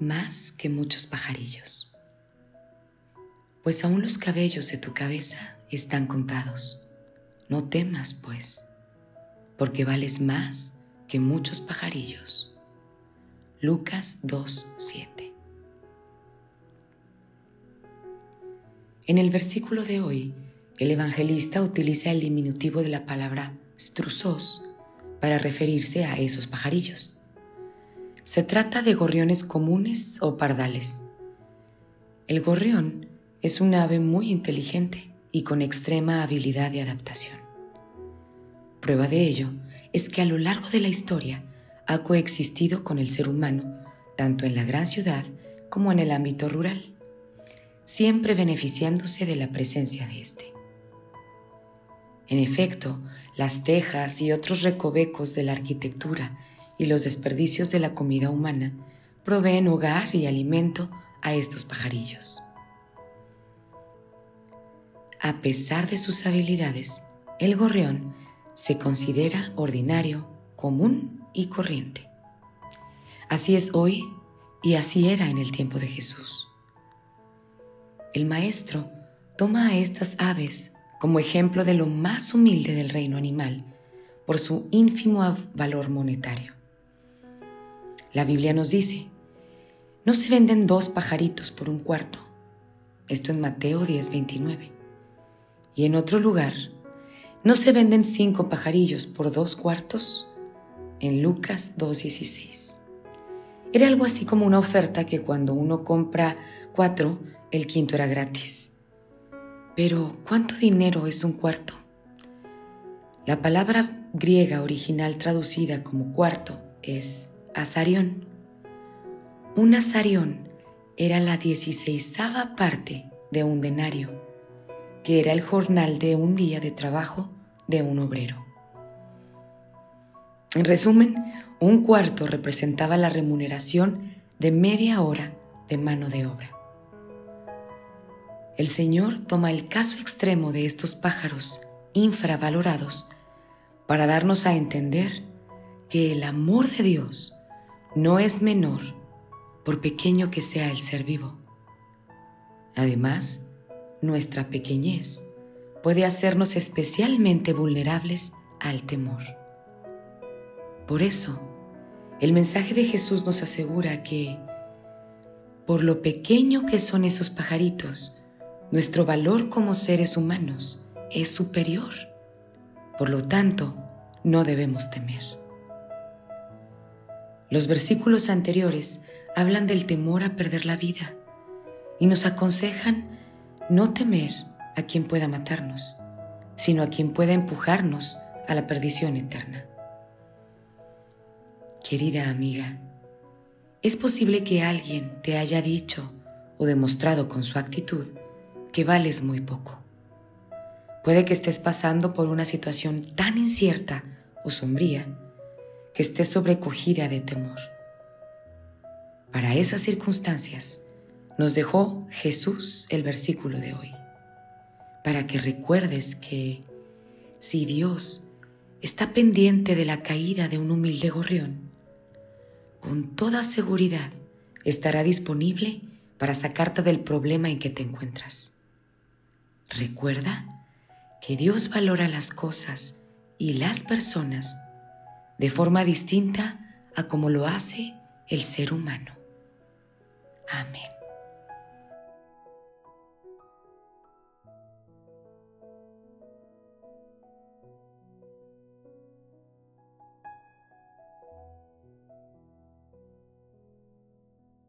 más que muchos pajarillos. Pues aún los cabellos de tu cabeza están contados. No temas, pues, porque vales más que muchos pajarillos. Lucas 2.7 En el versículo de hoy, el evangelista utiliza el diminutivo de la palabra strusos para referirse a esos pajarillos. Se trata de gorriones comunes o pardales. El gorrión es un ave muy inteligente y con extrema habilidad de adaptación. Prueba de ello es que a lo largo de la historia ha coexistido con el ser humano, tanto en la gran ciudad como en el ámbito rural, siempre beneficiándose de la presencia de éste. En efecto, las tejas y otros recovecos de la arquitectura y los desperdicios de la comida humana proveen hogar y alimento a estos pajarillos. A pesar de sus habilidades, el gorrión se considera ordinario, común y corriente. Así es hoy y así era en el tiempo de Jesús. El maestro toma a estas aves como ejemplo de lo más humilde del reino animal por su ínfimo valor monetario. La Biblia nos dice, no se venden dos pajaritos por un cuarto, esto en Mateo 10:29. Y en otro lugar, no se venden cinco pajarillos por dos cuartos, en Lucas 2:16. Era algo así como una oferta que cuando uno compra cuatro, el quinto era gratis. Pero, ¿cuánto dinero es un cuarto? La palabra griega original traducida como cuarto es asarión. Un asarión era la dieciséisava parte de un denario, que era el jornal de un día de trabajo de un obrero. En resumen, un cuarto representaba la remuneración de media hora de mano de obra el Señor toma el caso extremo de estos pájaros infravalorados para darnos a entender que el amor de Dios no es menor por pequeño que sea el ser vivo. Además, nuestra pequeñez puede hacernos especialmente vulnerables al temor. Por eso, el mensaje de Jesús nos asegura que, por lo pequeño que son esos pajaritos, nuestro valor como seres humanos es superior. Por lo tanto, no debemos temer. Los versículos anteriores hablan del temor a perder la vida y nos aconsejan no temer a quien pueda matarnos, sino a quien pueda empujarnos a la perdición eterna. Querida amiga, es posible que alguien te haya dicho o demostrado con su actitud que vales muy poco. Puede que estés pasando por una situación tan incierta o sombría que estés sobrecogida de temor. Para esas circunstancias nos dejó Jesús el versículo de hoy, para que recuerdes que si Dios está pendiente de la caída de un humilde gorrión, con toda seguridad estará disponible para sacarte del problema en que te encuentras. Recuerda que Dios valora las cosas y las personas de forma distinta a como lo hace el ser humano. Amén.